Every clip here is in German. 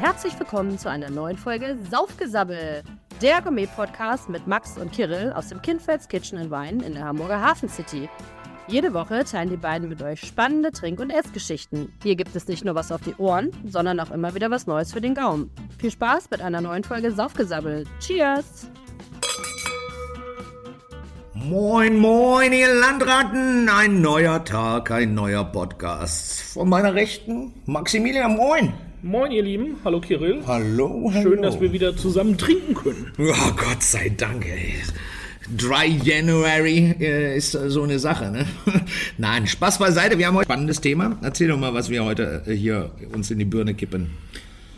herzlich willkommen zu einer neuen Folge Saufgesabbel, der Gourmet-Podcast mit Max und Kirill aus dem Kindfelds Kitchen and Wine in der Hamburger Hafen City. Jede Woche teilen die beiden mit euch spannende Trink- und Essgeschichten. Hier gibt es nicht nur was auf die Ohren, sondern auch immer wieder was Neues für den Gaumen. Viel Spaß mit einer neuen Folge Saufgesabbel. Cheers! Moin, moin, ihr Landratten! Ein neuer Tag, ein neuer Podcast. Von meiner Rechten, Maximilian, moin! Moin, ihr Lieben. Hallo, Kirill. Hallo, hallo. Schön, dass wir wieder zusammen trinken können. Ja, Gott sei Dank, ey. Dry January äh, ist so eine Sache, ne? Nein, Spaß beiseite, wir haben heute ein spannendes Thema. Erzähl doch mal, was wir heute äh, hier uns in die Birne kippen.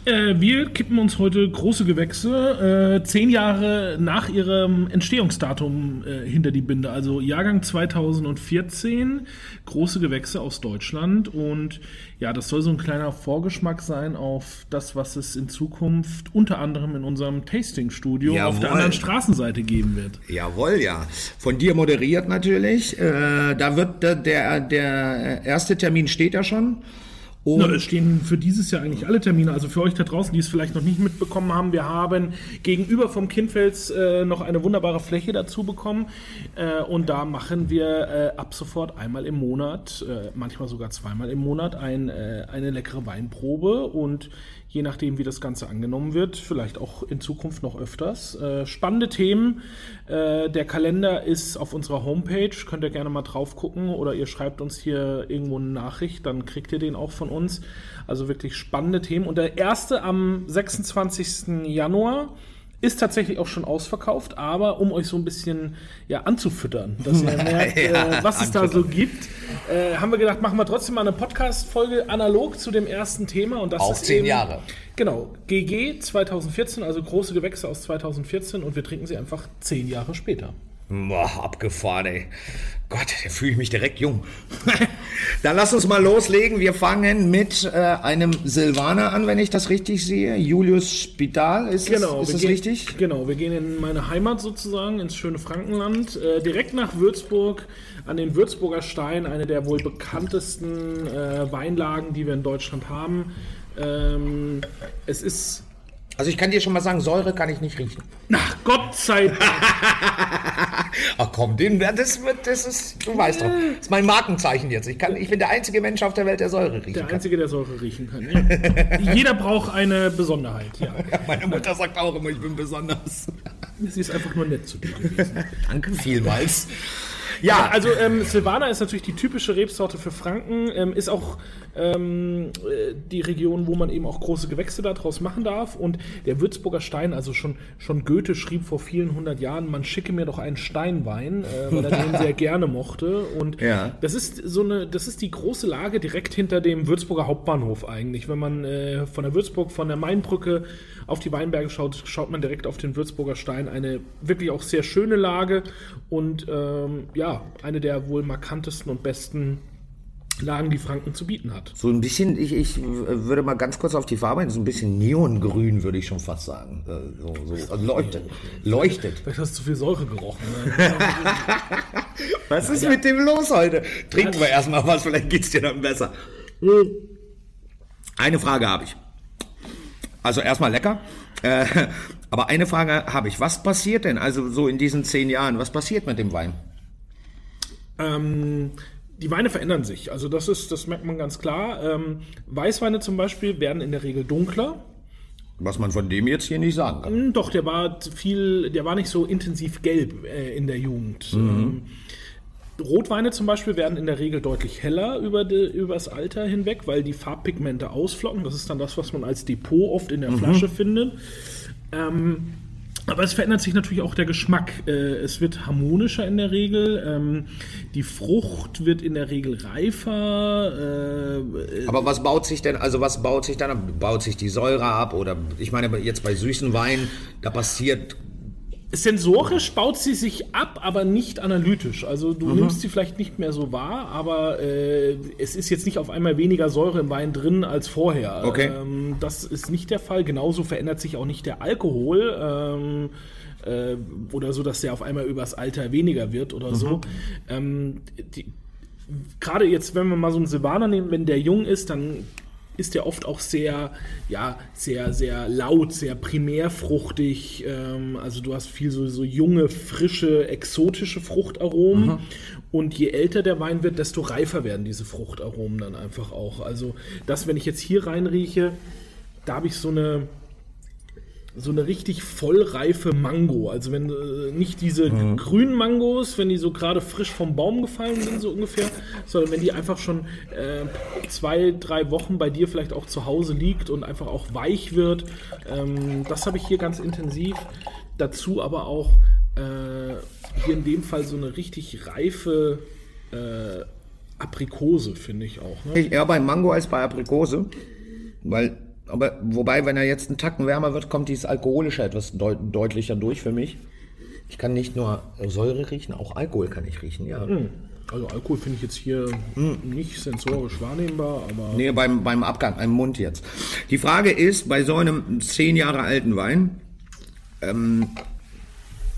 Äh, wir kippen uns heute große Gewächse, äh, zehn Jahre nach ihrem Entstehungsdatum äh, hinter die Binde. Also Jahrgang 2014, große Gewächse aus Deutschland. Und ja, das soll so ein kleiner Vorgeschmack sein auf das, was es in Zukunft unter anderem in unserem Tastingstudio auf der anderen Straßenseite geben wird. Jawohl, ja. Von dir moderiert natürlich. Äh, da wird der, der erste Termin steht ja schon. Und Na, es stehen für dieses Jahr eigentlich alle Termine. Also für euch da draußen, die es vielleicht noch nicht mitbekommen haben, wir haben gegenüber vom Kindfels äh, noch eine wunderbare Fläche dazu bekommen. Äh, und da machen wir äh, ab sofort einmal im Monat, äh, manchmal sogar zweimal im Monat, ein, äh, eine leckere Weinprobe. Und je nachdem, wie das Ganze angenommen wird, vielleicht auch in Zukunft noch öfters. Äh, spannende Themen. Äh, der Kalender ist auf unserer Homepage. Könnt ihr gerne mal drauf gucken oder ihr schreibt uns hier irgendwo eine Nachricht, dann kriegt ihr den auch von uns. Also wirklich spannende Themen. Und der erste am 26. Januar ist tatsächlich auch schon ausverkauft, aber um euch so ein bisschen ja, anzufüttern, dass ihr merkt, Ja, äh, was es da so gibt, äh, haben wir gedacht, machen wir trotzdem mal eine Podcast-Folge analog zu dem ersten Thema. Und das Auch ist zehn eben, Jahre. Genau, GG 2014, also große Gewächse aus 2014 und wir trinken sie einfach zehn Jahre später. Boah, abgefahren, ey. Gott, da fühle ich mich direkt jung. Dann lass uns mal loslegen. Wir fangen mit äh, einem Silvaner an, wenn ich das richtig sehe. Julius Spital, ist Genau, das, ist das gehen, richtig? Genau, wir gehen in meine Heimat sozusagen, ins schöne Frankenland, äh, direkt nach Würzburg, an den Würzburger Stein, eine der wohl bekanntesten äh, Weinlagen, die wir in Deutschland haben. Ähm, es ist, Also ich kann dir schon mal sagen, Säure kann ich nicht riechen. ach Gott sei Dank, Ach komm, den, das, wird, das ist, du weißt doch, das ist mein Markenzeichen jetzt. Ich, kann, ich bin der einzige Mensch auf der Welt, der Säure riechen der kann. Einzige, der Säure riechen kann. Ja. Jeder braucht eine Besonderheit, ja. Meine Mutter sagt auch immer, ich bin besonders. Sie ist einfach nur nett zu dir gewesen. Danke vielmals. Ja, Ja, also ähm, Silvaner ist natürlich die typische Rebsorte für Franken, ähm, ist auch ähm, äh, die Region, wo man eben auch große Gewächse daraus machen darf. Und der Würzburger Stein, also schon, schon Goethe schrieb vor vielen hundert Jahren, man schicke mir doch einen Steinwein, äh, weil er den sehr gerne mochte. Und Ja. das ist so eine, das ist die große Lage direkt hinter dem Würzburger Hauptbahnhof eigentlich. Wenn man äh, von der Würzburg, von der Mainbrücke auf die Weinberge schaut, schaut man direkt auf den Würzburger Stein. Eine wirklich auch sehr schöne Lage und ähm, ja, eine der wohl markantesten und besten Lagen, die Franken zu bieten hat. So ein bisschen, ich, ich würde mal ganz kurz auf die Farbe, so ein bisschen neongrün, würde ich schon fast sagen. Äh, So, so, also leuchtet. Leuchtet. Vielleicht hast du zu viel Säure gerochen. Ne? Was ist mit dem los heute? Trinken wir erstmal was, vielleicht geht's dir dann besser. Eine Frage habe ich. Also erstmal lecker. Äh, aber eine Frage habe ich. Was passiert denn also so in diesen zehn Jahren? Was passiert mit dem Wein? Ähm, die Weine verändern sich. Also das ist, das merkt man ganz klar. Ähm, Weißweine zum Beispiel werden in der Regel dunkler. Was man von dem jetzt hier nicht sagen kann. Hm, Doch, der war viel, der war nicht so intensiv gelb äh, in der Jugend. Ähm, Rotweine zum Beispiel werden in der Regel deutlich heller über de, übers Alter hinweg, weil die Farbpigmente ausflocken. Das ist dann das, was man als Depot oft in der Flasche findet. Ähm, aber es verändert sich natürlich auch der Geschmack. Äh, es wird harmonischer in der Regel. Ähm, die Frucht wird in der Regel reifer. Äh, Aber was baut sich denn, also was baut sich dann ab? Baut sich die Säure ab? Oder ich meine, jetzt bei süßen Weinen, da passiert Sensorisch baut sie sich ab, aber nicht analytisch. Also du nimmst sie vielleicht nicht mehr so wahr, aber äh, es ist jetzt nicht auf einmal weniger Säure im Wein drin als vorher. Okay. Ähm, das ist nicht der Fall. Genauso verändert sich auch nicht der Alkohol. Ähm, äh, oder so, dass der auf einmal übers Alter weniger wird oder so. Ähm, die, Gerade jetzt, wenn wir mal so einen Silvaner nehmen, wenn der jung ist, dann ist der oft auch sehr, ja, sehr, sehr laut, sehr primärfruchtig. Ähm, also du hast viel so, so junge, frische, exotische Fruchtaromen. Mhm. Und je älter der Wein wird, desto reifer werden diese Fruchtaromen dann einfach auch. Also das, wenn ich jetzt hier reinrieche, da habe ich so eine, so eine richtig vollreife Mango. Also wenn äh, nicht diese mhm. grünen Mangos, wenn die so gerade frisch vom Baum gefallen sind, so ungefähr, sondern wenn die einfach schon äh, zwei, drei Wochen bei dir vielleicht auch zu Hause liegt und einfach auch weich wird. Ähm, das habe ich hier ganz intensiv. Dazu aber auch äh, hier in dem Fall so eine richtig reife äh, Aprikose, finde ich auch. Ne? Eher bei Mango als bei Aprikose, weil aber wobei, wenn er jetzt einen Tacken wärmer wird, kommt dieses Alkoholische etwas deut deutlicher durch für mich. Ich kann nicht nur Säure riechen, auch Alkohol kann ich riechen, ja. Hm. Also Alkohol finde ich jetzt hier hm. nicht sensorisch wahrnehmbar, aber. Nee, beim, beim Abgang, im Mund jetzt. Die Frage ist, bei so einem zehn Jahre alten Wein, ähm,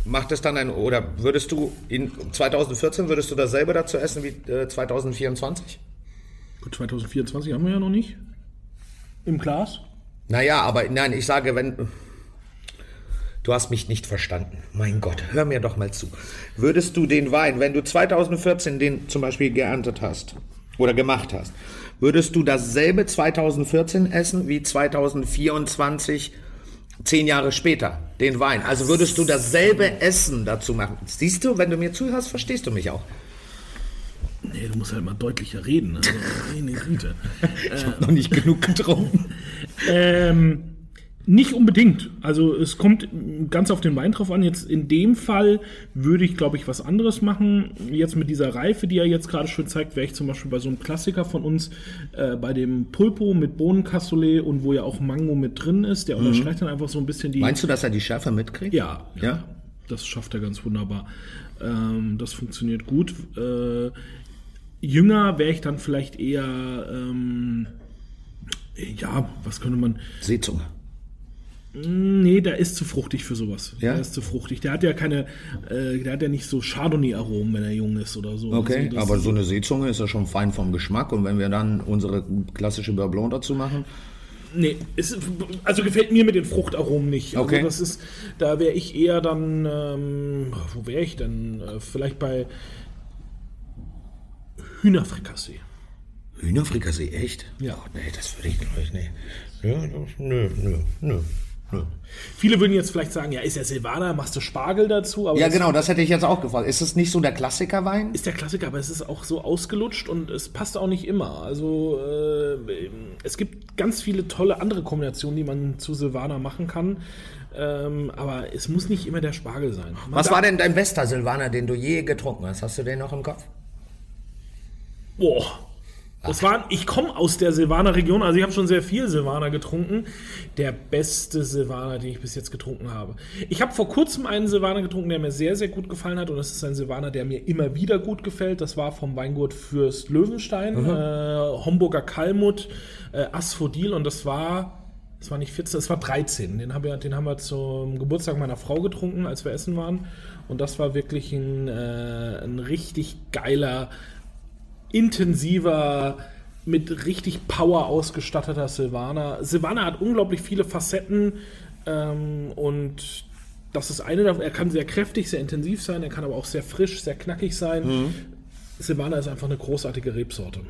macht es dann ein, oder würdest du in 2014, würdest du dasselbe dazu essen wie äh, 2024? Gut, 2024 haben wir ja noch nicht. Im Glas? Naja, aber nein, ich sage, wenn. Du hast mich nicht verstanden. Mein Gott, hör mir doch mal zu. Würdest du den Wein, wenn du 2014 den zum Beispiel geerntet hast oder gemacht hast, würdest du dasselbe 2014 essen wie 2024, zehn Jahre später, den Wein? Also würdest du dasselbe Essen dazu machen? Siehst du, wenn du mir zuhörst, verstehst du mich auch. Nee, du musst halt mal deutlicher reden. Also, meine Güte. ich habe noch nicht genug getrunken. ähm, nicht unbedingt. Also es kommt ganz auf den Wein drauf an. Jetzt in dem Fall würde ich, glaube ich, was anderes machen. Jetzt mit dieser Reife, die er jetzt gerade schön zeigt, wäre ich zum Beispiel bei so einem Klassiker von uns, äh, bei dem Pulpo mit Bohnencassoulet und wo ja auch Mango mit drin ist. Der mhm. unterstreicht dann einfach so ein bisschen die... Meinst du, dass er die Schärfe mitkriegt? Ja. Ja. ja das schafft er ganz wunderbar. Ähm, das funktioniert gut. Äh, jünger wäre ich dann vielleicht eher, ähm, ja, was könnte man. Seezunge. Nee, der ist zu fruchtig für sowas. Ja? Der ist zu fruchtig. Der hat ja keine, äh, der hat ja nicht so Chardonnay-Aromen, wenn er jung ist oder so. Okay, also aber so eine Seezunge ist ja schon fein vom Geschmack. Und wenn wir dann unsere klassische Beurre dazu machen? Nee, ist, also gefällt mir mit den Fruchtaromen nicht. Also okay. das ist, da wäre ich eher dann, ähm, wo wäre ich denn? Äh, vielleicht bei Hühnerfrikassee. Hühnerfrikassee, echt? Ja. Oh, nee, das würde ich, glaube ich, nicht. Ja, nö, nö, nö. Viele würden jetzt vielleicht sagen, ja, ist ja Silvaner, machst du Spargel dazu? ja, genau, das hätte ich jetzt auch gefragt. Ist es nicht so der Klassikerwein? Ist der Klassiker, aber es ist auch so ausgelutscht und es passt auch nicht immer. Also äh, es gibt ganz viele tolle andere Kombinationen, die man zu Silvaner machen kann. Ähm, aber es muss nicht immer der Spargel sein. Man Was war denn dein bester Silvaner, den du je getrunken hast? Hast du den noch im Kopf? Boah. Das war, ich komme aus der Silvaner Region, also ich habe schon sehr viel Silvaner getrunken. Der beste Silvaner, den ich bis jetzt getrunken habe. Ich habe vor kurzem einen Silvaner getrunken, der mir sehr, sehr gut gefallen hat. Und das ist ein Silvaner, der mir immer wieder gut gefällt. Das war vom Weingut Fürst Löwenstein, mhm. äh, Homburger Kalmut, äh, Asphodil. Und das war, das war nicht 14, das war 13. Den, hab, den haben wir zum Geburtstag meiner Frau getrunken, als wir essen waren. Und das war wirklich ein, äh, ein richtig geiler intensiver, mit richtig Power ausgestatteter Silvaner. Silvaner hat unglaublich viele Facetten ähm, und das ist eine davon. Er kann sehr kräftig, sehr intensiv sein, er kann aber auch sehr frisch, sehr knackig sein. Mhm. Silvaner ist einfach eine großartige Rebsorte.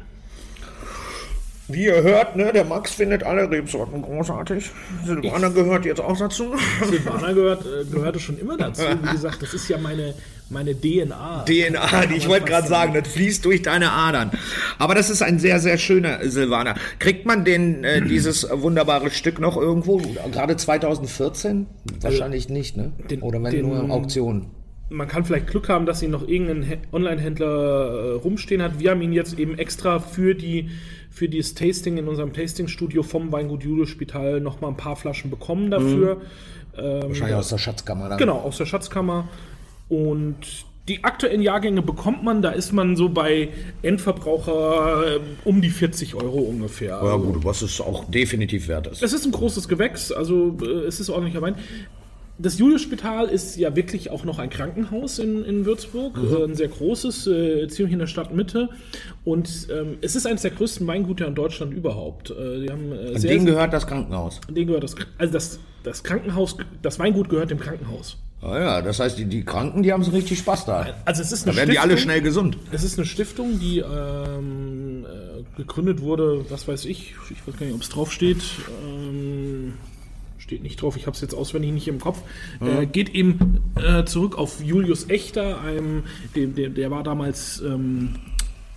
Wie ihr hört, ne, der Max findet alle Rebsorten großartig. Silvaner gehört jetzt auch dazu. Silvaner gehört, äh, gehörte schon immer dazu. Wie gesagt, das ist ja meine, meine DNA. DNA, die ich wollte gerade sagen, das fließt durch deine Adern. Aber das ist ein sehr, sehr schöner Silvaner. Kriegt man den, äh, dieses wunderbare Stück noch irgendwo? Gerade 2014? Wahrscheinlich nicht, ne? Den, Oder wenn den, nur Auktionen man kann vielleicht Glück haben, dass ihn noch irgendein Online-Händler äh, rumstehen hat. Wir haben ihn jetzt eben extra für die für dieses Tasting in unserem Tastingstudio vom Weingut Julius Spital noch mal ein paar Flaschen bekommen dafür. Mhm. Ähm, Wahrscheinlich aus der Schatzkammer dann. Genau, aus der Schatzkammer. Und die aktuellen Jahrgänge bekommt man, da ist man so bei Endverbraucher äh, um die 40 Euro ungefähr. Ja gut, was es auch definitiv wert ist. Es ist ein großes Gewächs, also äh, es ist ordentlicher Wein. das Julius-Spital ist ja wirklich auch noch ein Krankenhaus in, in Würzburg, Mhm. äh, ein sehr großes, äh, ziemlich in der Stadtmitte. Und ähm, es ist eines der größten Weingüter in Deutschland überhaupt. Äh, die haben, äh, sehr, denen gehört das Krankenhaus. denen gehört das, also das, das Krankenhaus, das Weingut gehört dem Krankenhaus. Ah ja, das heißt, die, die Kranken, die haben so richtig Spaß da. Also es ist Da eine werden die alle Stiftung. schnell gesund. Es ist eine Stiftung, die ähm, äh, gegründet wurde, was weiß ich, ich weiß gar nicht, ob es drauf steht. Ähm, steht nicht drauf, ich habe es jetzt auswendig nicht im Kopf. Äh, geht eben äh, zurück auf Julius Echter, einem, dem, der, der war damals ähm,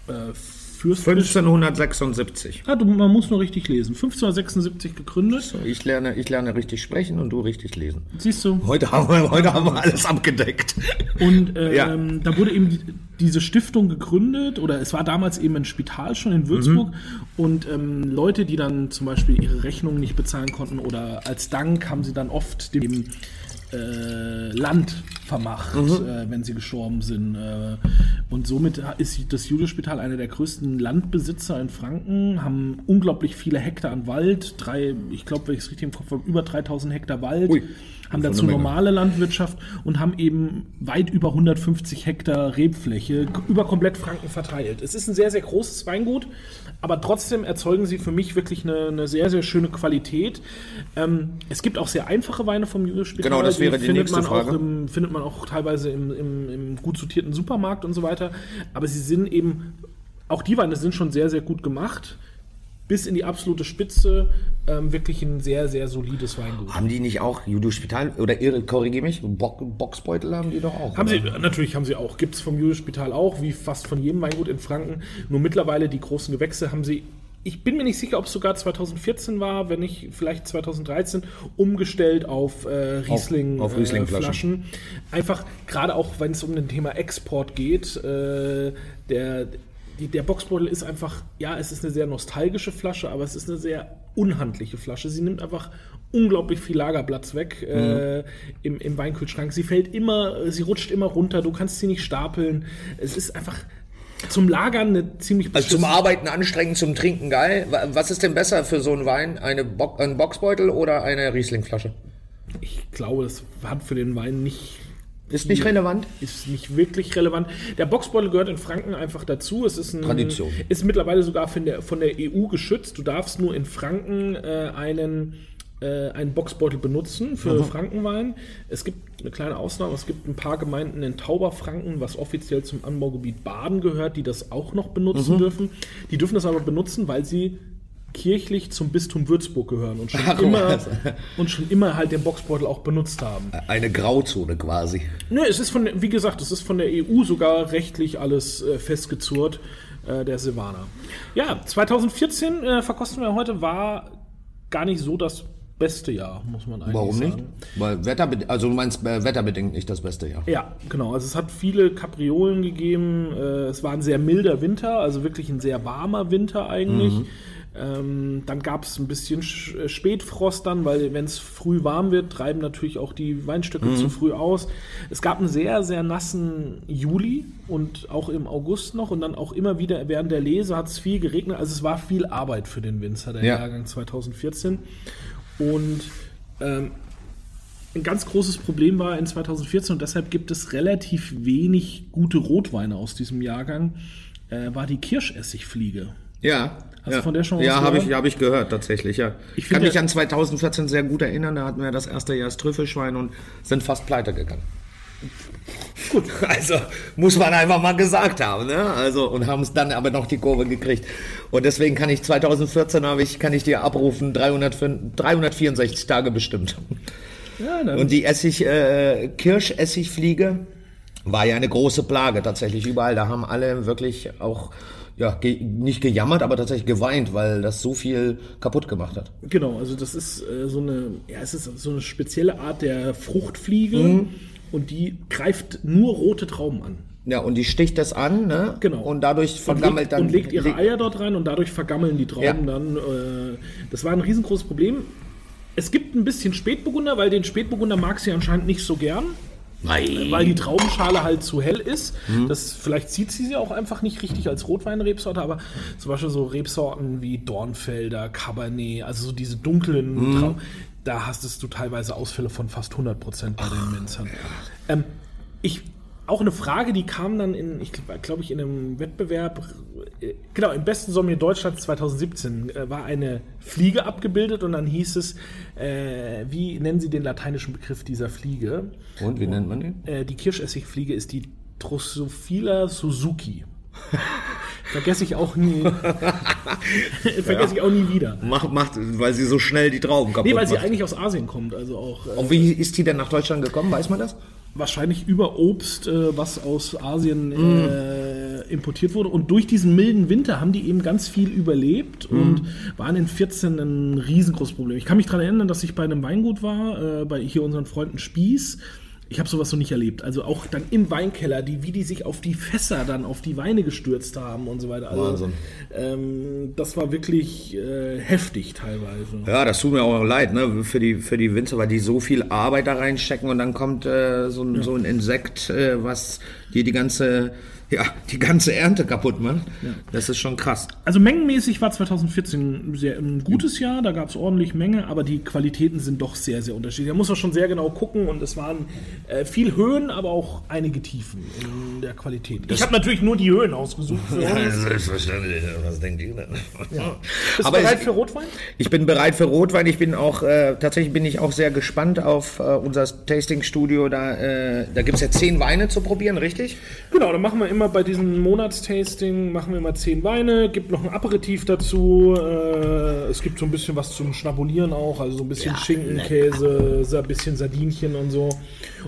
äh, Fürst. 1576. Ah, du, man muss nur richtig lesen. 1576 gegründet. Ich lerne, ich lerne richtig sprechen und du richtig lesen. Siehst du? Heute haben wir, heute haben wir alles abgedeckt. Und ähm, Ja. da wurde eben die, diese Stiftung gegründet, oder es war damals eben ein Spital schon in Würzburg. Und ähm, Leute, die dann zum Beispiel ihre Rechnungen nicht bezahlen konnten oder als Dank haben sie dann oft dem äh, Land vermacht, äh, wenn sie gestorben sind. Äh, und somit ist das Julius-Spital einer der größten Landbesitzer in Franken, haben unglaublich viele Hektar an Wald, drei, ich glaube, wenn ich es richtig im Kopf habe, über 3000 Hektar Wald. Ui, haben dazu normale Landwirtschaft und haben eben weit über 150 Hektar Rebfläche über komplett Franken verteilt. Es ist ein sehr, sehr großes Weingut, aber trotzdem erzeugen sie für mich wirklich eine, eine sehr, sehr schöne Qualität. Ähm, es gibt auch sehr einfache Weine vom Julius-Spital. Genau, das wäre die findet nächste Frage. im, findet man auch teilweise im, im, im gut sortierten Supermarkt und so weiter. Aber sie sind eben, auch die Weine sind schon sehr, sehr gut gemacht. Bis in die absolute Spitze ähm, wirklich ein sehr, sehr solides Weingut. Haben die nicht auch Judo Spital oder irre, korrigiere mich, Bo Boxbeutel haben die doch auch. Haben oder? sie, natürlich haben sie auch. Gibt es vom Julius-Spital auch, wie fast von jedem Weingut in Franken. Nur mittlerweile die großen Gewächse haben sie, ich bin mir nicht sicher, ob es sogar 2014 war, wenn nicht vielleicht 2013, umgestellt auf äh, Riesling, auf äh, Riesling-Flaschen. Flaschen. Einfach, gerade auch wenn es um das Thema Export geht, äh, der, die, der Boxbeutel ist einfach, ja, es ist eine sehr nostalgische Flasche, aber es ist eine sehr unhandliche Flasche. Sie nimmt einfach unglaublich viel Lagerplatz weg äh, im, im Weinkühlschrank. Sie fällt immer, sie rutscht immer runter, du kannst sie nicht stapeln. Es ist einfach zum Lagern eine ziemlich Also zum Arbeiten anstrengend, zum Trinken geil. Wa- Was ist denn besser für so einen Wein? Eine Bo ein Boxbeutel oder eine Rieslingflasche? Ich glaube, das hat für den Wein nicht Ist nicht relevant? ist nicht wirklich relevant. Der Boxbeutel gehört in Franken einfach dazu. Es ist ein, Tradition. Ist mittlerweile sogar von der, von der EU geschützt. Du darfst nur in Franken äh, einen, äh, einen Boxbeutel benutzen für Frankenwein. Es gibt eine kleine Ausnahme. Es gibt ein paar Gemeinden in Tauberfranken, was offiziell zum Anbaugebiet Baden gehört, die das auch noch benutzen dürfen. Die dürfen das aber benutzen, weil sie kirchlich zum Bistum Würzburg gehören und schon, Ach, immer, und schon immer halt den Boxbeutel auch benutzt haben. Eine Grauzone quasi. Nö, es ist von, wie gesagt, es ist von der EU sogar rechtlich alles äh, festgezurrt, äh, der Silvaner. Ja, 2014 äh, verkosten wir heute, war gar nicht so das beste Jahr, muss man eigentlich Warum sagen. nicht? Weil Wetterbedingt, also du meinst äh, wetterbedingt nicht das beste Jahr. Ja, genau. Also es hat viele Kapriolen gegeben. Äh, es war ein sehr milder Winter, also wirklich ein sehr warmer Winter eigentlich. Ähm, dann gab es ein bisschen Sch äh, Spätfrost dann, weil wenn es früh warm wird, treiben natürlich auch die Weinstöcke zu früh aus. Es gab einen sehr, sehr nassen Juli und auch im August noch und dann auch immer wieder während der Lese hat es viel geregnet. Also es war viel Arbeit für den Winzer, der Ja. Jahrgang 2014. Und ähm, ein ganz großes Problem war in 2014 und deshalb gibt es relativ wenig gute Rotweine aus diesem Jahrgang, äh, war die Kirschessigfliege. Ja. Hast du ja. von der schon was Ja, habe ich, hab ich gehört, tatsächlich, ja. Ich kann mich an 2014 sehr gut erinnern, da hatten wir das erste Jahr das Trüffelschwein und sind fast pleite gegangen. Gut, also muss man einfach mal gesagt haben, ne? Also und haben es dann aber noch die Kurve gekriegt. Und deswegen kann ich 2014 habe ich kann ich dir abrufen 305 364 Tage bestimmt. Ja, dann, Und die Essig äh, Kirschessigfliege war ja eine große Plage tatsächlich überall. Da haben alle wirklich auch ja, ge nicht gejammert, aber tatsächlich geweint, weil das so viel kaputt gemacht hat. genau, also das ist äh, so eine, ja, es ist so eine spezielle Art der Fruchtfliege Mhm. Und die greift nur rote Trauben an. Ja, und die sticht das an, ne? Genau. Und dadurch und vergammelt legt, dann. und legt ihre Eier dort rein und dadurch vergammeln die Trauben Ja. dann. Äh, das war ein riesengroßes Problem. Es gibt ein bisschen Spätburgunder, weil den Spätburgunder mag sie anscheinend nicht so gern. Nein. weil die Traubenschale halt zu hell ist. Mhm. Das, vielleicht sieht sie sie auch einfach nicht richtig als Rotweinrebsorte, aber zum Beispiel so Rebsorten wie Dornfelder, Cabernet, also so diese dunklen Mhm. Trauben, da hast du teilweise Ausfälle von fast 100 Prozent bei den Minzern. Ähm, ich, auch eine Frage, die kam dann in, ich glaube ich, in einem Wettbewerb, äh, genau, im besten Sommelier Deutschlands 2017 äh, war eine Fliege abgebildet und dann hieß es, äh, wie nennen Sie den lateinischen Begriff dieser Fliege? Und wie nennt man den? Äh, die Kirschessigfliege ist die Drosophila Suzuki. Vergesse ich auch nie. Vergesse ich auch nie wieder. Macht, macht, weil sie so schnell die Trauben kaputt Nee, weil sie macht. eigentlich aus Asien kommt. Also auch äh, Und wie ist die denn nach Deutschland gekommen? Weiß man das? wahrscheinlich über Obst, äh, was aus Asien Mm. äh, importiert wurde. Und durch diesen milden Winter haben die eben ganz viel überlebt Mm. und waren in 14 ein riesengroßes Problem. Ich kann mich daran erinnern, dass ich bei einem Weingut war, äh, bei hier unseren Freunden Spieß. Ich habe sowas so nicht erlebt. Also auch dann im Weinkeller, die, wie die sich auf die Fässer dann auf die Weine gestürzt haben und so weiter. Also, Wahnsinn. Ähm, das war wirklich äh, heftig teilweise. Ja, das tut mir auch leid, ne, für die, für die Winzer, weil die so viel Arbeit da reinstecken und dann kommt äh, so, ein so ein Insekt, äh, was dir die ganze, ja, die ganze Ernte kaputt macht. Das ist schon krass. Also mengenmäßig war 2014 sehr, ein gutes Jahr, da gab es ordentlich Menge, aber die Qualitäten sind doch sehr, sehr unterschiedlich. Da muss man schon sehr genau gucken und es waren äh, viel Höhen, aber auch einige Tiefen in der Qualität. ich habe natürlich nur die Höhen ausgesucht. Uns. selbstverständlich. Was denkt ihr denn? Bist Aber du bereit es- für Rotwein? Ich bin bereit für Rotwein. Ich bin auch, äh, tatsächlich bin ich auch sehr gespannt auf äh, unser Tasting-Studio. Da, äh, da gibt es ja zehn Weine zu probieren, richtig? Genau, dann machen wir immer bei diesem Monatstasting, machen wir immer zehn Weine, gibt noch ein Aperitif dazu, äh, es gibt so ein bisschen was zum Schnabulieren auch, also so ein bisschen Schinken, Käse, so ein bisschen Sardinchen und so.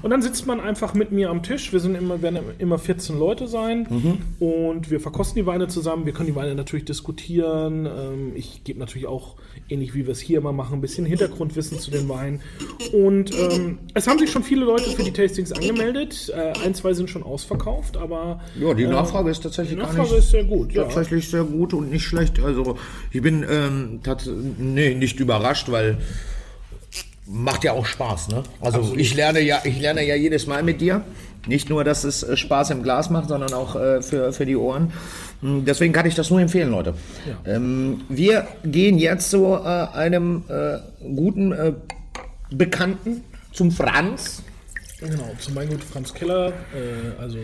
Und dann sitzt man einfach mit mir am Tisch, wir sind immer, werden immer 14 Leute sein und wir verkosten die Weine zusammen, wir können die Weine natürlich diskutieren, ähm, ich gebe natürlich auch, ähnlich wie wir es hier immer machen, ein bisschen Hintergrundwissen zu den Weinen und ähm, es haben sich schon viele Leute für die Tastings angemeldet, äh, ein, zwei sind schon ausverkauft, aber Ja, die Nachfrage ist tatsächlich die Nachfrage nicht. ist sehr gut, ja. Tatsächlich sehr gut und nicht schlecht. Also ich bin ähm, nee, nicht überrascht, weil macht ja auch Spaß, ne? Also ich lerne ja, ich lerne ja jedes Mal mit dir. Nicht nur, dass es äh, Spaß im Glas macht, sondern auch äh, für, für die Ohren. Mm, Deswegen kann ich das nur empfehlen, Leute. Ähm, wir gehen jetzt zu äh, einem äh, guten äh, Bekannten, zum Franz. Genau, zum Weingut Franz Keller, äh, also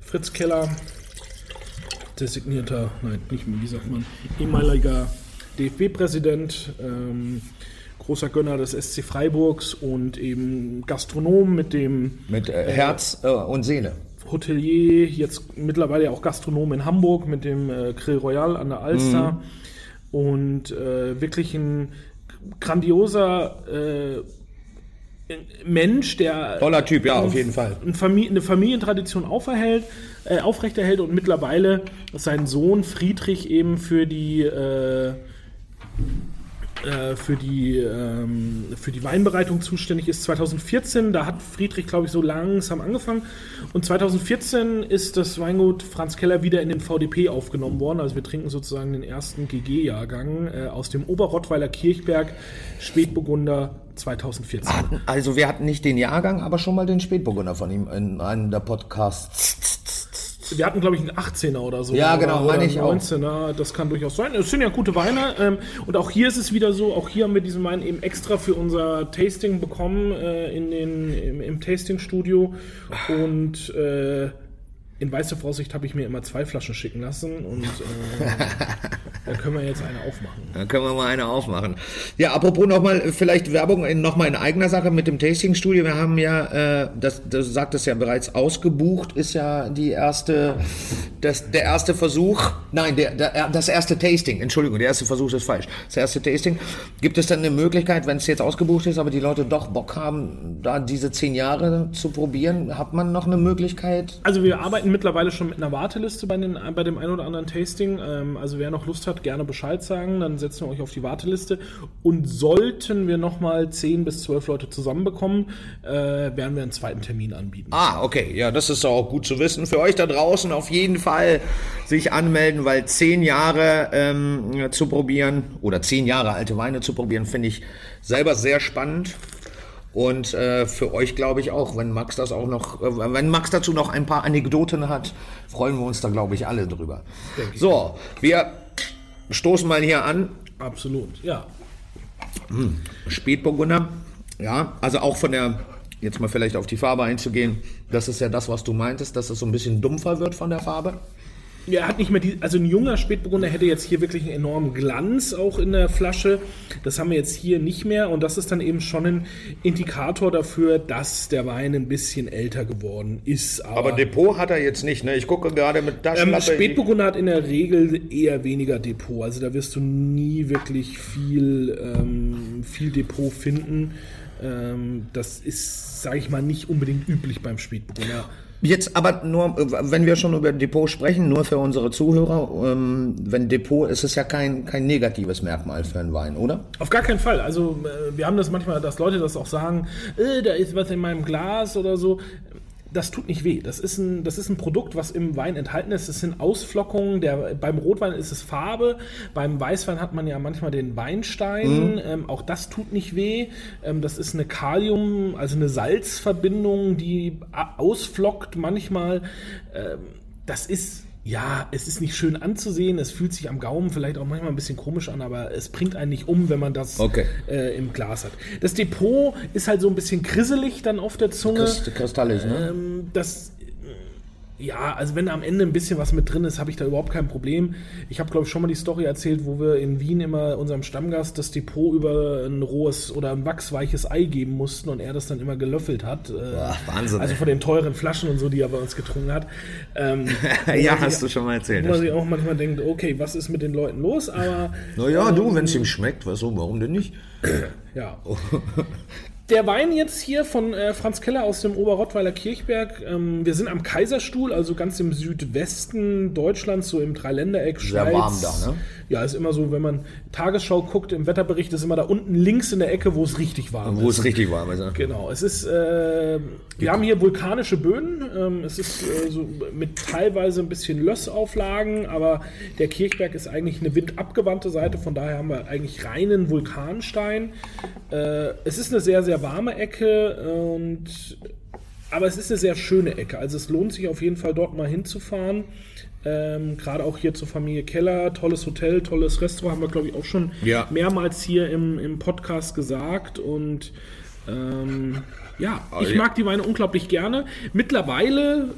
Fritz Keller, designierter, nein, nicht mehr, wie sagt man, ehemaliger DFB-Präsident, ähm, großer Gönner des SC Freiburgs und eben Gastronom mit dem Mit äh, Herz äh, und Seele. Hotelier, jetzt mittlerweile auch Gastronom in Hamburg mit dem äh, Grill Royal an der Alster und äh, wirklich ein grandioser äh, Mensch, der Toller Typ, ja, auf jeden Fall. eine Familientradition auferhält, äh, aufrechterhält und mittlerweile sein Sohn Friedrich eben für die äh, äh, für die ähm, für die Weinbereitung zuständig ist. 2014, da hat Friedrich, glaube ich, so langsam angefangen. Und 2014 ist das Weingut Franz Keller wieder in den VDP aufgenommen worden. Also wir trinken sozusagen den ersten GG-Jahrgang äh, aus dem Oberrottweiler Kirchberg Spätburgunder 2014. Also wir hatten nicht den Jahrgang, aber schon mal den Spätburgunder von ihm in einem der Podcasts. Wir hatten, glaube ich, einen 18er oder so. Ja, genau, oder meine ich auch. 19er. Das kann durchaus sein. Es sind ja gute Weine. Ähm, und auch hier ist es wieder so, auch hier haben wir diesen Wein eben extra für unser Tasting bekommen äh, in den, im, im Tasting-Studio. Und äh, in weißer Vorsicht habe ich mir immer zwei Flaschen schicken lassen. Und äh, da können wir jetzt eine aufmachen. Da können wir mal eine aufmachen. Ja, apropos nochmal, vielleicht Werbung in, nochmal in eigener Sache mit dem Tasting-Studio. Wir haben ja, äh, das, das sagt es ja bereits, ausgebucht ist ja die erste, das, der erste Versuch, nein, der, der, das erste Tasting, Entschuldigung, der erste Versuch ist falsch. Das erste Tasting. Gibt es dann eine Möglichkeit, wenn es jetzt ausgebucht ist, aber die Leute doch Bock haben, da diese zehn Jahre zu probieren, hat man noch eine Möglichkeit? Also wir arbeiten mittlerweile schon mit einer Warteliste bei, den, bei dem ein oder anderen Tasting. Ähm, also wer noch Lust hat, gerne Bescheid sagen, dann setzen wir euch auf die Warteliste. Und sollten wir nochmal 10 bis 12 Leute zusammenbekommen, äh, werden wir einen zweiten Termin anbieten. Ah, okay. Ja, das ist auch gut zu wissen. Für euch da draußen auf jeden Fall sich anmelden, weil zehn Jahre ähm, zu probieren oder zehn Jahre alte Weine zu probieren, finde ich selber sehr spannend. Und äh, für euch glaube ich auch, wenn Max das auch noch, äh, wenn Max dazu noch ein paar Anekdoten hat, freuen wir uns da glaube ich alle drüber. So, wir stoßen mal hier an. Absolut, ja. Spätburgunder, ja, also auch von der, jetzt mal vielleicht auf die Farbe einzugehen, das ist ja das, was du meintest, dass es so ein bisschen dumpfer wird von der Farbe. Ja, er hat nicht mehr die, also ein junger Spätburgunder hätte jetzt hier wirklich einen enormen Glanz auch in der Flasche. Das haben wir jetzt hier nicht mehr und das ist dann eben schon ein Indikator dafür, dass der Wein ein bisschen älter geworden ist. Aber Depot hat er jetzt nicht, ne? Ich gucke gerade mit ähm, Taschenlampe. Spätburgunder hat in der Regel eher weniger Depot. Also da wirst du nie wirklich viel, ähm, viel Depot finden. Ähm, das ist, sage ich mal, nicht unbedingt üblich beim Spätburgunder. Jetzt aber nur, wenn wir schon über Depot sprechen, nur für unsere Zuhörer, ähm, wenn Depot, ist es ja kein, kein negatives Merkmal für einen Wein, oder? Auf gar keinen Fall. Also äh, wir haben das manchmal, dass Leute das auch sagen, äh, da ist was in meinem Glas oder so. Das tut nicht weh. Das ist, ein, das ist ein Produkt, was im Wein enthalten ist. Das sind Ausflockungen. Der, beim Rotwein ist es Farbe. Beim Weißwein hat man ja manchmal den Weinstein. Ähm, auch das tut nicht weh. Ähm, das ist eine Kalium, also eine Salzverbindung, die ausflockt manchmal. Ähm, das ist ja, es ist nicht schön anzusehen, es fühlt sich am Gaumen vielleicht auch manchmal ein bisschen komisch an, aber es bringt einen nicht um, wenn man das Okay. äh, im Glas hat. Das Depot ist halt so ein bisschen krisselig dann auf der Zunge. Kristallig, ne? Ähm, das, ja, also wenn am Ende ein bisschen was mit drin ist, habe ich da überhaupt kein Problem. Ich habe, glaube ich, schon mal die Story erzählt, wo wir in Wien immer unserem Stammgast das Depot über ein rohes oder ein wachsweiches Ei geben mussten und er das dann immer gelöffelt hat. Äh, Boah, Wahnsinn, Also von den teuren Flaschen und so, die er bei uns getrunken hat. Ähm, ja, hast du schon mal erzählt. Wo man sich auch manchmal denkt, okay, was ist mit den Leuten los? Aber Naja, du, wenn es ihm schmeckt, was so, warum denn nicht? Ja. Der Wein jetzt hier von äh, Franz Keller aus dem Oberrottweiler Kirchberg. Ähm, wir sind am Kaiserstuhl, also ganz im Südwesten Deutschlands, so im Dreiländereck. Sehr Schweiz. warm da, ne? Ja, ist immer so, wenn man Tagesschau guckt, im Wetterbericht ist immer da unten links in der Ecke, wo es richtig warm Wo ist. es richtig warm ist. ne? Genau, es ist, äh, wir haben hier vulkanische Böden, ähm, es ist äh, so mit teilweise ein bisschen Lössauflagen, aber der Kirchberg ist eigentlich eine windabgewandte Seite, von daher haben wir eigentlich reinen Vulkanstein. Äh, es ist eine sehr, sehr warme Ecke und aber es ist eine sehr schöne Ecke, also es lohnt sich auf jeden Fall dort mal hinzufahren. Ähm, Gerade auch hier zur Familie Keller, tolles Hotel, tolles Restaurant, haben wir glaube ich auch schon Ja. mehrmals hier im, im Podcast gesagt und ähm, ja, ich mag die Weine unglaublich gerne. Mittlerweile,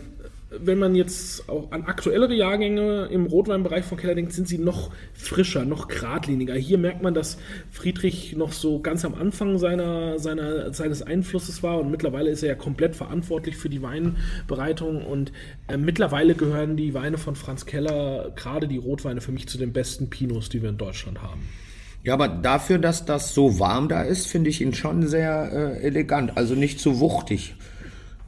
wenn man jetzt auch an aktuellere Jahrgänge im Rotweinbereich von Keller denkt, sind sie noch frischer, noch geradliniger. Hier merkt man, dass Friedrich noch so ganz am Anfang seiner, seiner, seines Einflusses war und mittlerweile ist er ja komplett verantwortlich für die Weinbereitung und äh, mittlerweile gehören die Weine von Franz Keller, gerade die Rotweine, für mich zu den besten Pinots, die wir in Deutschland haben. Ja, aber dafür, dass das so warm da ist, finde ich ihn schon sehr äh, elegant. Also nicht zu wuchtig.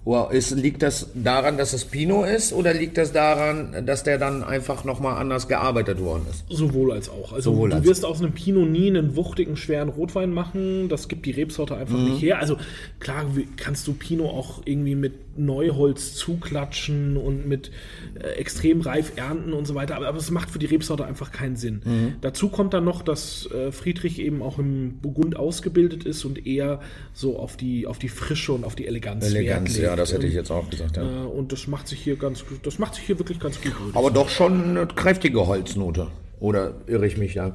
Oder ist, liegt das daran, dass es Pinot ist oder liegt das daran, dass der dann einfach nochmal anders gearbeitet worden ist? Sowohl als auch. Also Sowohl du wirst aus einem Pinot nie einen wuchtigen, schweren Rotwein machen. Das gibt die Rebsorte einfach Mhm. nicht her. Also klar wie- kannst du Pinot auch irgendwie mit Neuholz zuklatschen und mit äh, extrem reif ernten und so weiter. Aber, aber es macht für die Rebsorte einfach keinen Sinn. Mhm. Dazu kommt dann noch, dass äh, Friedrich eben auch im Burgund ausgebildet ist und eher so auf die, auf die Frische und auf die Eleganz, Eleganz, ja, das hätte ich jetzt auch gesagt. Ja. Äh, und das macht sich hier ganz, gut- das macht sich hier wirklich ganz gut. Aber doch schon eine kräftige Holznote. Oder irre ich mich da?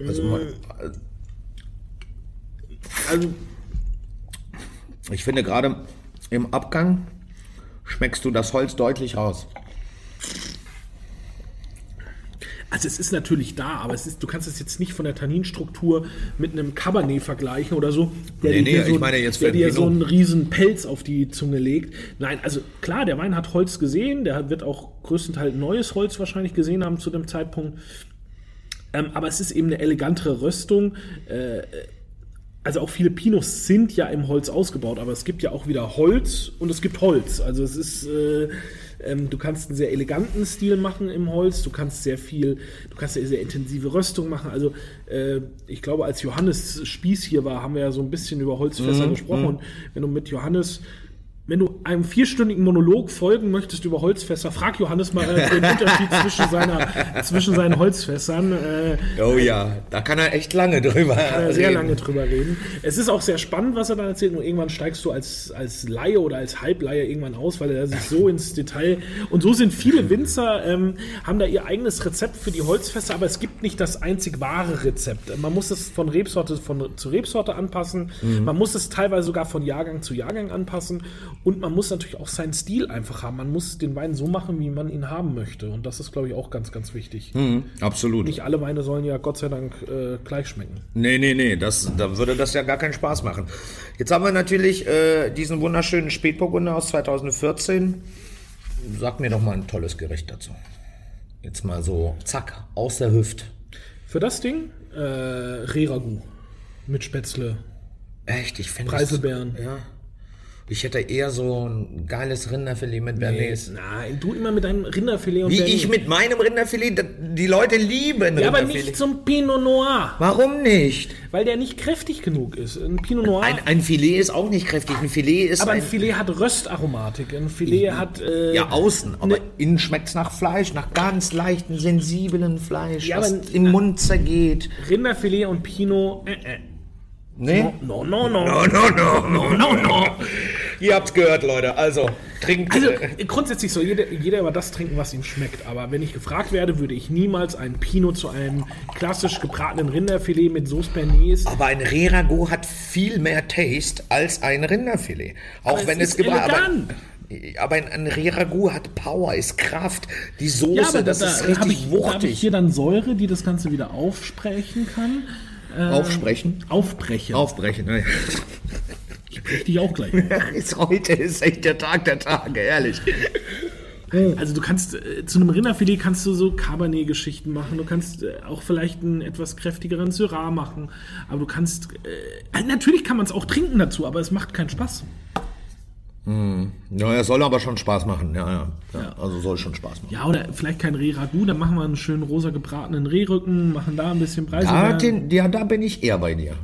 Also, mal- Also ich finde gerade im Abgang schmeckst du das Holz deutlich raus. Also es ist natürlich da, aber es ist, du kannst es jetzt nicht von der Tanninstruktur mit einem Cabernet vergleichen oder so, der Nee, dir nee, so, ich meine jetzt der dir so einen riesen Pelz auf die Zunge legt. Nein, also klar, der Wein hat Holz gesehen, der wird auch größtenteils neues Holz wahrscheinlich gesehen haben zu dem Zeitpunkt. Ähm, aber es ist eben eine elegantere Röstung. Äh, also auch viele Pinots sind ja im Holz ausgebaut, aber es gibt ja auch wieder Holz und es gibt Holz. Also es ist, äh, ähm, du kannst einen sehr eleganten Stil machen im Holz, du kannst sehr viel, du kannst eine sehr intensive Röstung machen. Also äh, ich glaube, als Johannes Spieß hier war, haben wir ja so ein bisschen über Holzfässer gesprochen. Und wenn du mit Johannes wenn du einem vierstündigen Monolog folgen möchtest über Holzfässer, frag Johannes mal äh, den Unterschied zwischen, seiner, zwischen seinen Holzfässern. Äh, Oh ja, da kann er echt lange drüber kann er sehr reden. lange drüber reden. Es ist auch sehr spannend, was er dann erzählt. Nur irgendwann steigst du als, als Laie oder als Halbleihe irgendwann aus, weil er sich so ins Detail. Und so sind viele Winzer, ähm, haben da ihr eigenes Rezept für die Holzfässer, aber es gibt nicht das einzig wahre Rezept. Man muss es von Rebsorte von, zu Rebsorte anpassen. Man muss es teilweise sogar von Jahrgang zu Jahrgang anpassen. Und man muss natürlich auch seinen Stil einfach haben. Man muss den Wein so machen, wie man ihn haben möchte. Und das ist, glaube ich, auch ganz, ganz wichtig. Mhm, absolut. Nicht alle Weine sollen ja Gott sei Dank äh, gleich schmecken. Nee, nee, nee, das, da würde das ja gar keinen Spaß machen. Jetzt haben wir natürlich äh, diesen wunderschönen Spätburgunder aus 2014. Sag mir doch mal ein tolles Gericht dazu. Jetzt mal so, zack, aus der Hüfte. Für das Ding äh, Rehragout mit Spätzle, Echt, ich finde Preiselbeeren. Ja. Ich hätte eher so ein geiles Rinderfilet mit Bernays. Nein, du immer mit deinem Rinderfilet und Wie Bernays. ich mit meinem Rinderfilet, die Leute lieben Ja, aber nicht zum Pinot Noir, Warum nicht? weil der nicht kräftig genug ist. Ein Pinot Noir, Ein, ein Filet ist auch nicht kräftig. Ein Filet ist aber ein ein, Filet hat Röstaromatik. Ein Filet hat äh, ja außen, aber ne- innen schmeckt's nach Fleisch, nach ganz leichten, sensiblen Fleisch, Ja, was aber- im Mund zergeht. Rinderfilet und Pinot. Äh, äh. Nee? No, no, no. No, no, no, no, no, no. Ihr habt's gehört, Leute. Also, trinkt. Also äh, äh, grundsätzlich soll jeder, jeder über das trinken, was ihm schmeckt. Aber wenn ich gefragt werde, würde ich niemals einen Pinot zu einem klassisch gebratenen Rinderfilet mit Sauce Bernays aber ein Rerago hat viel mehr Taste als ein Rinderfilet. Auch Aber wenn es es, ist gebra- elegant. Aber, ein, ein Rerago hat Power, ist Kraft. Die Soße, Ja, aber das da, ist richtig habe ich, da hab ich wuchtig. hier dann Säure, die das Ganze wieder aufsprechen kann. Aufsprechen? Aufbrechen. Aufbrechen. Ne? Ich auch gleich. heute ist echt der Tag der Tage, ehrlich. Also du kannst äh, zu einem Rinderfilet kannst du so Cabernet-Geschichten machen. Du kannst äh, auch vielleicht einen etwas kräftigeren Syrah machen. Aber du kannst äh, natürlich kann man es auch trinken dazu, aber es macht keinen Spaß. Ja, es soll aber schon Spaß machen. Ja, ja. ja also soll schon Spaß machen. Ja, oder vielleicht kein Reh-Ragout, dann machen wir einen schönen rosa gebratenen Rehrücken, machen da ein bisschen Preise. Da, den, ja, da bin ich eher bei dir.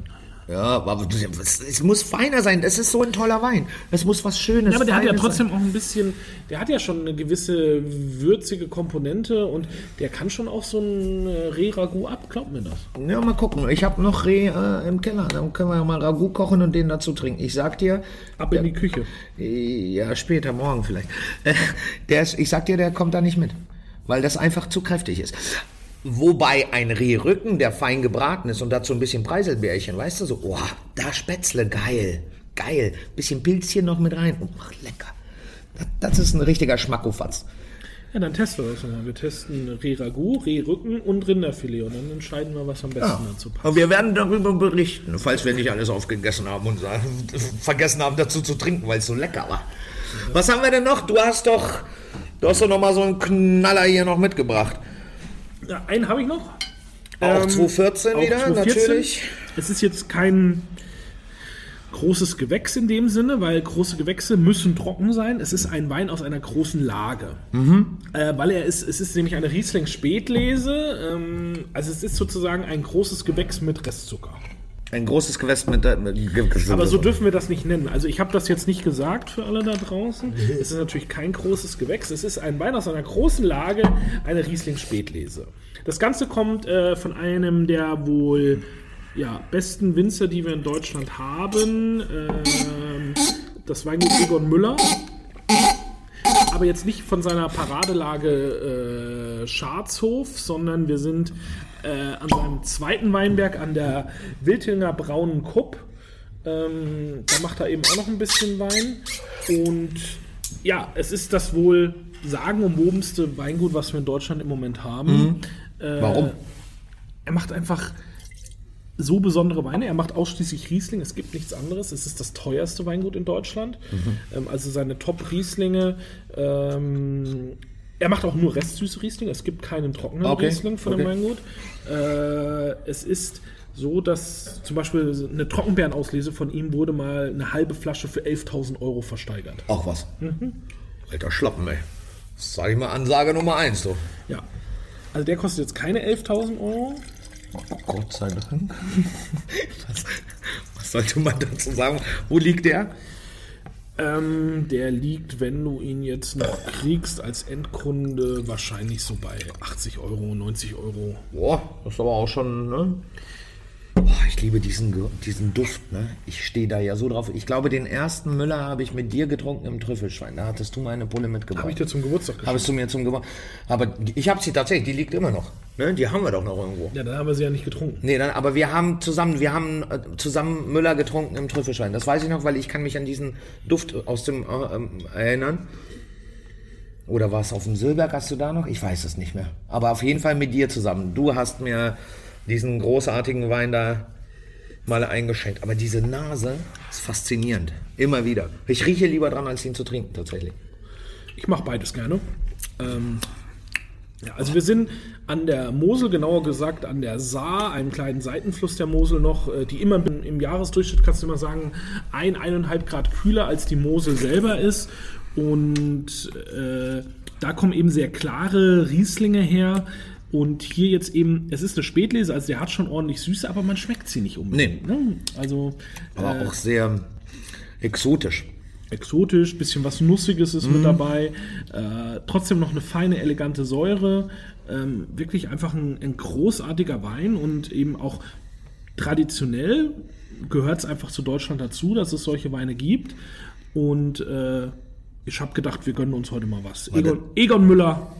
Ja, aber es, es muss feiner sein. Das ist so ein toller Wein. Es muss was Schönes Ja, aber der hat ja trotzdem auch ein bisschen, der hat ja schon eine gewisse würzige Komponente und der kann schon auch so ein äh, Reh-Ragout ab, glaubt mir das. sein. Ja, mal gucken. Ich habe noch Reh äh, im Keller. Dann können wir mal Ragout kochen und den dazu trinken. Ich sag dir, Ab in die Küche. ja, später, morgen vielleicht. Äh, Der ist, ich sag dir, der kommt da nicht mit. Weil das einfach zu kräftig ist. Wobei ein Rehrücken, der fein gebraten ist und dazu ein bisschen Preiselbärchen, weißt du, so, oh, da Spätzle, geil, geil. Bisschen Pilzchen noch mit rein. Oh, lecker. Das, das ist ein richtiger Schmackofatz. Ja, dann testen wir das mal. Wir testen Reh-Ragout, Rehrücken und Rinderfilet und dann entscheiden wir, was am besten dazu passt. Und wir werden darüber berichten, falls wir nicht alles aufgegessen haben und vergessen haben, dazu zu trinken, weil es so lecker war. Was haben wir denn noch? Du hast doch, du hast doch noch mal so einen Knaller hier noch mitgebracht. Ja, einen habe ich noch. Auch Ähm, 2014 auch wieder, 2014. natürlich. Es ist jetzt kein großes Gewächs in dem Sinne, weil große Gewächse müssen trocken sein. Es ist ein Wein aus einer großen Lage. Äh, weil er ist, es ist nämlich eine Riesling Spätlese. Ähm, also es ist sozusagen ein großes Gewächs mit Restzucker. Ein großes Gewässt mit, mit Aber so dürfen wir das nicht nennen. Also ich habe das jetzt nicht gesagt für alle da draußen. Es ist natürlich kein großes Gewächs. Es ist ein Wein aus einer großen Lage, eine Riesling Spätlese. Das Ganze kommt äh, von einem der wohl ja, besten Winzer, die wir in Deutschland haben. Ähm, das Weingut Egon Müller. Aber jetzt nicht von seiner Paradelage äh, Scharzhof, sondern wir sind äh, an seinem zweiten Weinberg an der Wildhinger Braunen Kupp. Ähm, da macht er eben auch noch ein bisschen Wein. Und ja, es ist das wohl sagenumwobenste Weingut, was wir in Deutschland im Moment haben. Äh, Warum? Er macht einfach so besondere Weine. Er macht ausschließlich Riesling. Es gibt nichts anderes. Es ist das teuerste Weingut in Deutschland. Ähm, also seine Top-Rieslinge. Ähm, er macht auch nur restsüße Riesling. Es gibt keinen trockenen Okay, Riesling von dem okay. Weingut. Äh, es ist so, dass zum Beispiel eine Trockenbeerenauslese von ihm wurde mal eine halbe Flasche für 11.000 Euro versteigert. Auch was. Alter Schlappen, ey. Das sag ich mal Ansage Nummer eins, so. Ja. Also der kostet jetzt keine 11.000 Euro. Gott sei Dank. was, was sollte man dazu sagen? Wo liegt der? Ähm, der liegt, wenn du ihn jetzt noch kriegst als Endkunde, wahrscheinlich so bei 80 Euro, 90 Euro. Boah, das ist aber auch schon, ne? Ich liebe diesen, diesen Duft, ne? Ich stehe da ja so drauf. Ich glaube, den ersten Müller habe ich mit dir getrunken im Trüffelschwein. Da hattest du meine Pulle mitgebracht. Habe ich dir zum Geburtstag geschenkt. Habest du mir zum Geburtstag. Aber ich habe sie tatsächlich, die liegt immer noch. Ne? Die haben wir doch noch irgendwo. Ja, dann haben wir sie ja nicht getrunken. Nee, dann, aber wir haben zusammen, wir haben äh, zusammen Müller getrunken im Trüffelschwein. Das weiß ich noch, weil ich kann mich an diesen Duft aus dem äh, ähm, erinnern. Oder war es auf dem Silberg, hast du da noch? Ich weiß es nicht mehr. Aber auf jeden Fall mit dir zusammen. Du hast mir diesen großartigen Wein da mal eingeschenkt. Aber diese Nase ist faszinierend. Immer wieder. Ich rieche lieber dran, als ihn zu trinken, tatsächlich. Ich mache beides gerne. Ähm, ja, also wir sind an der Mosel, genauer gesagt an der Saar, einem kleinen Seitenfluss der Mosel noch, äh, die immer im Jahresdurchschnitt, kannst du immer sagen, ein, eineinhalb Grad kühler als die Mosel selber ist. Und äh, da kommen eben sehr klare Rieslinge her. Und hier jetzt eben, es ist eine Spätlese, also der hat schon ordentlich Süße, aber man schmeckt sie nicht unbedingt. Ne? Also Aber auch sehr exotisch. exotisch, bisschen was Nussiges ist mit dabei, äh, trotzdem noch eine feine, elegante Säure, ähm, wirklich einfach ein, ein großartiger Wein und eben auch traditionell gehört es einfach zu Deutschland dazu, dass es solche Weine gibt und äh, ich habe gedacht, wir gönnen uns heute mal was. Egon, Egon Müller,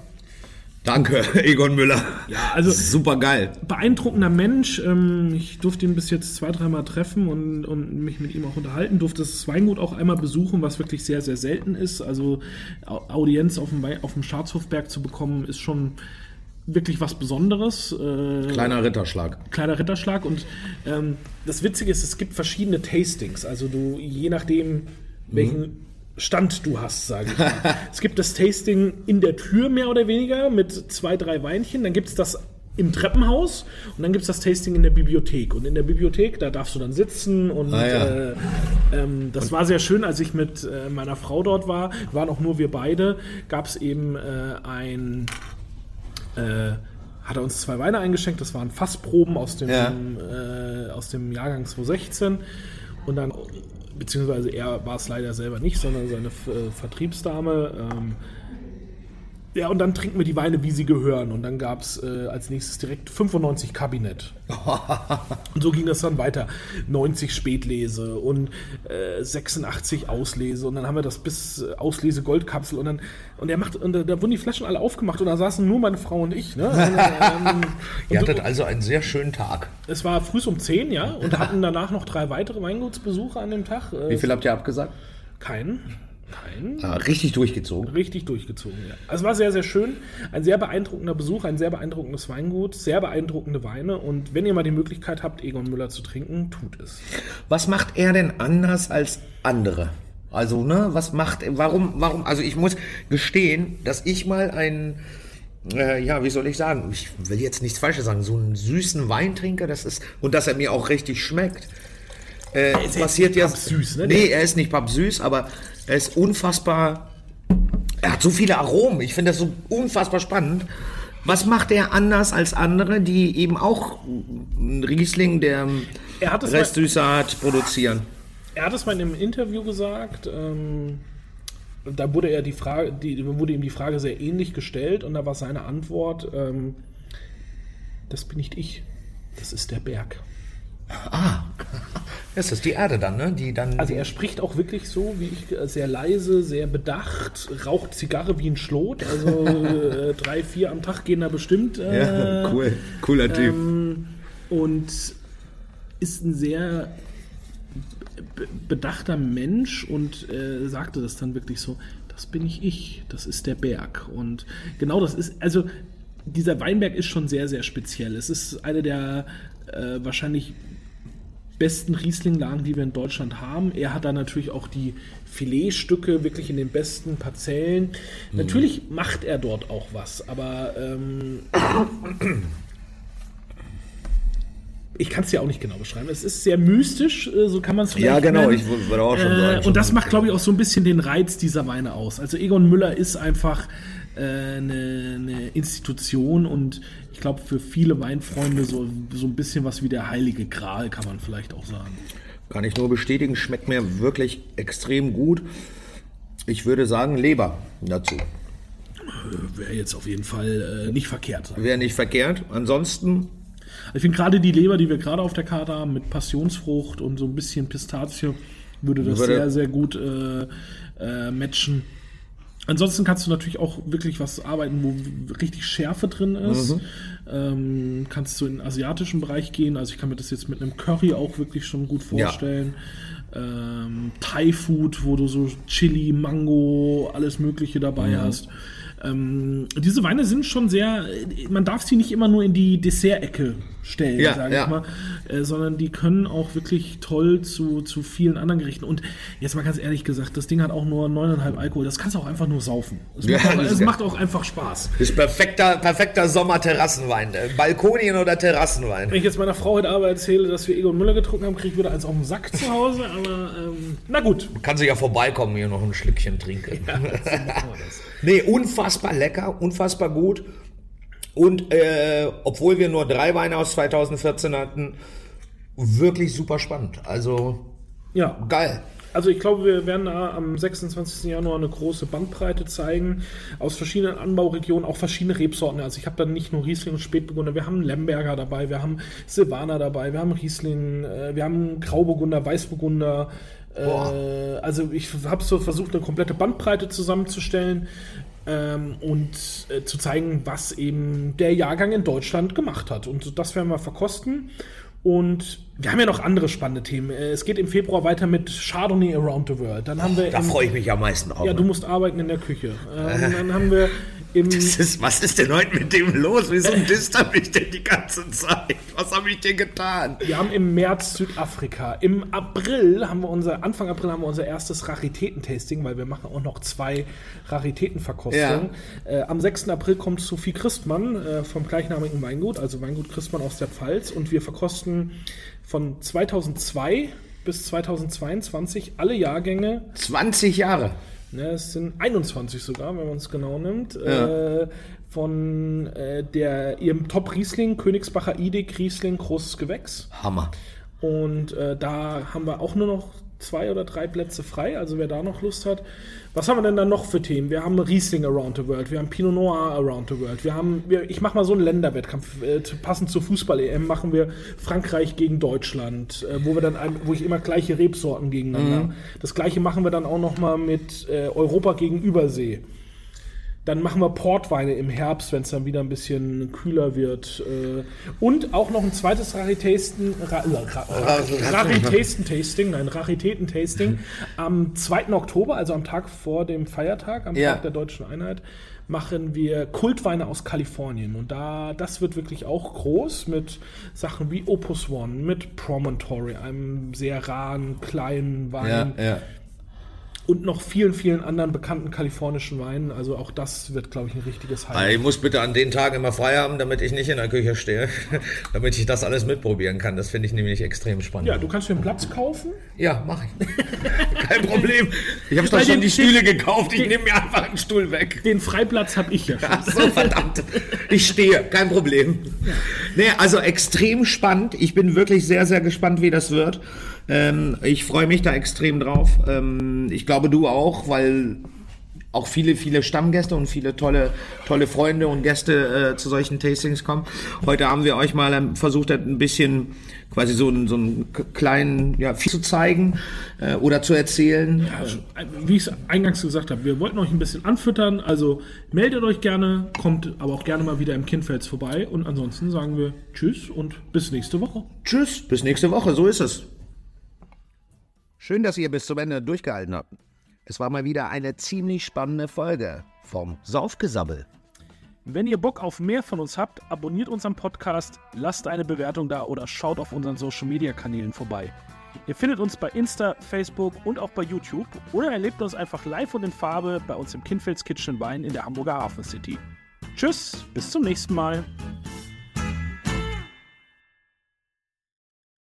Danke, Egon Müller. Ja, also- super geil. beeindruckender Mensch. Ähm, ich durfte ihn bis jetzt zwei, dreimal treffen und, und mich mit ihm auch unterhalten. Durfte das Weingut auch einmal besuchen, was wirklich sehr, sehr selten ist. Also Au- Audienz auf dem, Wei- auf dem Schatzhofberg zu bekommen, ist schon wirklich was Besonderes. Äh, Kleiner Ritterschlag. kleiner Ritterschlag. Und ähm, das Witzige ist, es gibt verschiedene Tastings. Also du, je nachdem, welchen Stand du hast, sage ich mal. es gibt das Tasting in der Tür mehr oder weniger mit zwei, drei Weinchen. Dann gibt es das im Treppenhaus und dann gibt es das Tasting in der Bibliothek. Und in der Bibliothek, da darfst du dann sitzen und Ah, ja. äh, ähm, das war sehr schön, als ich mit äh, meiner Frau dort war, waren auch nur wir beide, gab es eben äh, ein äh, hat er uns zwei Weine eingeschenkt. Das waren Fassproben aus dem, Ja. äh, aus dem Jahrgang 2016. Und dann, beziehungsweise er war es leider selber nicht, sondern seine äh, Vertriebsdame. Ähm, ja, und dann trinken wir die Weine, wie sie gehören. Und dann gab es äh, als nächstes direkt 95 Kabinett. Und so ging das dann weiter. 90 Spätlese und äh, 86 Auslese. Und dann haben wir das bis äh, Auslese Goldkapsel. Und dann und er macht, und da, da wurden die Flaschen alle aufgemacht und da saßen nur meine Frau und ich. Ne? Und, ähm, Ihr und hattet also einen sehr schönen Tag. es war früh um 10, ja, und hatten danach noch drei weitere Weingutsbesucher an dem Tag. Wie viel habt ihr abgesagt? Keinen. Keinen. Ah, richtig durchgezogen. Richtig durchgezogen, ja. Also es war sehr, sehr schön. Ein sehr beeindruckender Besuch, ein sehr beeindruckendes Weingut, sehr beeindruckende Weine. Und wenn ihr mal die Möglichkeit habt, Egon Müller zu trinken, tut es. Was macht er denn anders als andere? Also, ne, was macht, warum, warum, also ich muss gestehen, dass ich mal einen, äh, ja, wie soll ich sagen, ich will jetzt nichts Falsches sagen, so einen süßen Wein trinke, das ist, und dass er mir auch richtig schmeckt. Äh, passiert ja. pappsüß, ne? Nee, er ist nicht pappsüß, aber er ist unfassbar, er hat so viele Aromen, ich finde das so unfassbar spannend. Was macht er anders als andere, die eben auch einen Riesling, der Er hat, produzieren? Er hat es mal in einem Interview gesagt. Ähm, da wurde er die Frage, die, wurde ihm die Frage sehr ähnlich gestellt und da war seine Antwort: ähm, Das bin nicht ich, das ist der Berg. Das ist die Erde dann, ne? Die dann. Also er spricht auch wirklich so, wie ich, äh, sehr leise, sehr bedacht, raucht Zigarre wie ein Schlot. Also äh, drei, vier am Tag gehen da bestimmt. Äh, ja, cool. Cooler Typ. Ähm, und ist ein sehr be- bedachter Mensch und äh, sagte das dann wirklich so, das bin nicht ich, das ist der Berg. Und genau das ist, also dieser Weinberg ist schon sehr, sehr speziell. Es ist eine der äh, wahrscheinlich besten Rieslinglagen, die wir in Deutschland haben. Er hat da natürlich auch die Filetstücke wirklich in den besten Parzellen. Natürlich macht er dort auch was, aber ähm, ich kann es ja auch nicht genau beschreiben. Es ist sehr mystisch, äh, so kann man es vielleicht ja, genau. nennen. Ich würde auch schon sagen. Äh, und das macht, glaube ich, auch so ein bisschen den Reiz dieser Weine aus. Also Egon Müller ist einfach äh, eine, eine Institution und ich glaube für viele Weinfreunde so, so ein bisschen was wie der heilige Gral, kann man vielleicht auch sagen. Kann ich nur bestätigen, schmeckt mir wirklich extrem gut. Ich würde sagen Leber dazu. Wäre jetzt auf jeden Fall äh, nicht verkehrt. Wäre nicht verkehrt. Ansonsten Ich finde gerade die Leber, die wir gerade auf der Karte haben, mit Passionsfrucht und so ein bisschen Pistazie, würde das Würde- sehr, sehr gut äh, äh, matchen. Ansonsten kannst du natürlich auch wirklich was arbeiten, wo richtig Schärfe drin ist. Ähm, kannst du in den asiatischen Bereich gehen. Also ich kann mir das jetzt mit einem Curry auch wirklich schon gut Ja. vorstellen. Ähm, Thai-Food, wo du so Chili, Mango, alles Mögliche dabei Mhm. hast. Ähm, diese Weine sind schon sehr, man darf sie nicht immer nur in die Dessert-Ecke stellen, Ja, sage ja. ich mal, äh, sondern die können auch wirklich toll zu, zu vielen anderen Gerichten. Und jetzt mal ganz ehrlich gesagt, das Ding hat auch nur 9,5 Alkohol, das kannst du auch einfach nur saufen. Es, Ja, macht, auch, das ja- macht auch einfach Spaß. ist perfekter, perfekter Sommer-Terrassenwein. Äh, Balkonien oder Terrassenwein. Wenn ich jetzt meiner Frau heute Abend erzähle, dass wir Egon Müller getrunken haben, kriege ich wieder eins auf den Sack zu Hause, aber ähm, na gut. Kannst du ja vorbeikommen, hier noch ein Schlückchen trinken. nee, unfassbar lecker, unfassbar gut. Und äh, obwohl wir nur drei Weine aus 2014 hatten, wirklich super spannend. Also Ja, geil. Also ich glaube, wir werden da am 26. Januar eine große Bandbreite zeigen aus verschiedenen Anbauregionen, auch verschiedene Rebsorten. Also ich habe dann nicht nur Riesling und Spätburgunder, wir haben Lemberger dabei, wir haben Silvaner dabei, wir haben Riesling, äh, wir haben Grauburgunder, Weißburgunder. Äh, also ich habe so versucht, eine komplette Bandbreite zusammenzustellen ähm, und äh, zu zeigen, was eben der Jahrgang in Deutschland gemacht hat. Und das werden wir verkosten. Und wir haben ja noch andere spannende Themen. Äh, Es geht im Februar weiter mit Chardonnay Around the World. Dann haben wir Da freue ich mich am meisten drauf. ja, du musst arbeiten in der Küche. Ähm, dann haben wir im ist, was ist denn heute mit dem los? Wieso disst er mich denn die ganze Zeit? Was habe ich denn getan? wir haben im März Südafrika. Im April haben wir unser Anfang April haben wir unser erstes Raritätentasting, weil wir machen auch noch zwei Raritätenverkostungen. Äh, am 6. April kommt Sophie Christmann äh, vom gleichnamigen Weingut, also Weingut Christmann aus der Pfalz und wir verkosten von 2002 bis 2022 alle Jahrgänge 20 Jahre. Ne, es sind 21 sogar, wenn man es genau nimmt. Äh, von äh, der ihrem Top Riesling, Königsbacher Idig Riesling, großes Gewächs. Hammer. Und äh, da haben wir auch nur noch zwei oder drei Plätze frei, also wer da noch Lust hat. Was haben wir denn dann noch für Themen? Wir haben Riesling Around the World, wir haben Pinot Noir Around the World, wir haben, wir, ich mache mal so einen Länderwettkampf, äh, passend zur Fußball-EM machen wir Frankreich gegen Deutschland, äh, wo wir dann, ein, wo ich immer gleiche Rebsorten gegeneinander. Das gleiche machen wir dann auch noch mal mit äh, Europa gegen Übersee. Dann machen wir Portweine im Herbst, wenn es dann wieder ein bisschen kühler wird. Äh, Und auch noch ein zweites Raritäten, Ra, Ra, Ra, Raritäten-Tasting, nein, Raritäten-Tasting. Am 2. Oktober, also am Tag vor dem Feiertag, am Ja. Tag der Deutschen Einheit, machen wir Kultweine aus Kalifornien. Und da, das wird wirklich auch groß mit Sachen wie Opus One, mit Promontory, einem sehr raren, kleinen Wein ja. Und noch vielen, vielen anderen bekannten kalifornischen Weinen. Also auch das wird, glaube ich, ein richtiges Highlight. Ich muss bitte an den Tagen immer frei haben, damit ich nicht in der Küche stehe, damit ich das alles mitprobieren kann. Das finde ich nämlich extrem spannend. Ja, du kannst dir einen Platz kaufen. Ja, mache ich. Kein Problem. Ich habe doch schon die Stühle gekauft. Ich nehme mir einfach einen Stuhl weg. Den Freiplatz habe ich ja schon. Ach so, verdammt. Ich stehe, kein Problem. Nee, also extrem spannend. Ich bin wirklich sehr, sehr gespannt, wie das wird. Ähm, ich freue mich da extrem drauf. Ähm, ich glaube, du auch, weil auch viele, viele Stammgäste und viele tolle, tolle Freunde und Gäste äh, zu solchen Tastings kommen. Heute haben wir euch mal ähm, versucht, ein bisschen quasi so, einen- so einen kleinen ja, viel zu zeigen äh, oder zu erzählen. Also, Wie ich es eingangs gesagt habe, wir wollten euch ein bisschen anfüttern. Also meldet euch gerne, kommt aber auch gerne mal wieder im Kindfels vorbei. Und ansonsten sagen wir Tschüss und bis nächste Woche. Tschüss, bis nächste Woche, so ist es. Schön, dass ihr bis zum Ende durchgehalten habt. Es war mal wieder eine ziemlich spannende Folge vom Saufgesabbel. Wenn ihr Bock auf mehr von uns habt, abonniert unseren Podcast, lasst eine Bewertung da oder schaut auf unseren Social Media Kanälen vorbei. Ihr findet uns bei Insta, Facebook und auch bei YouTube oder erlebt uns einfach live und in Farbe bei uns im Kinfels Kitchen Wein in der Hamburger Hafen City. Tschüss, bis zum nächsten Mal.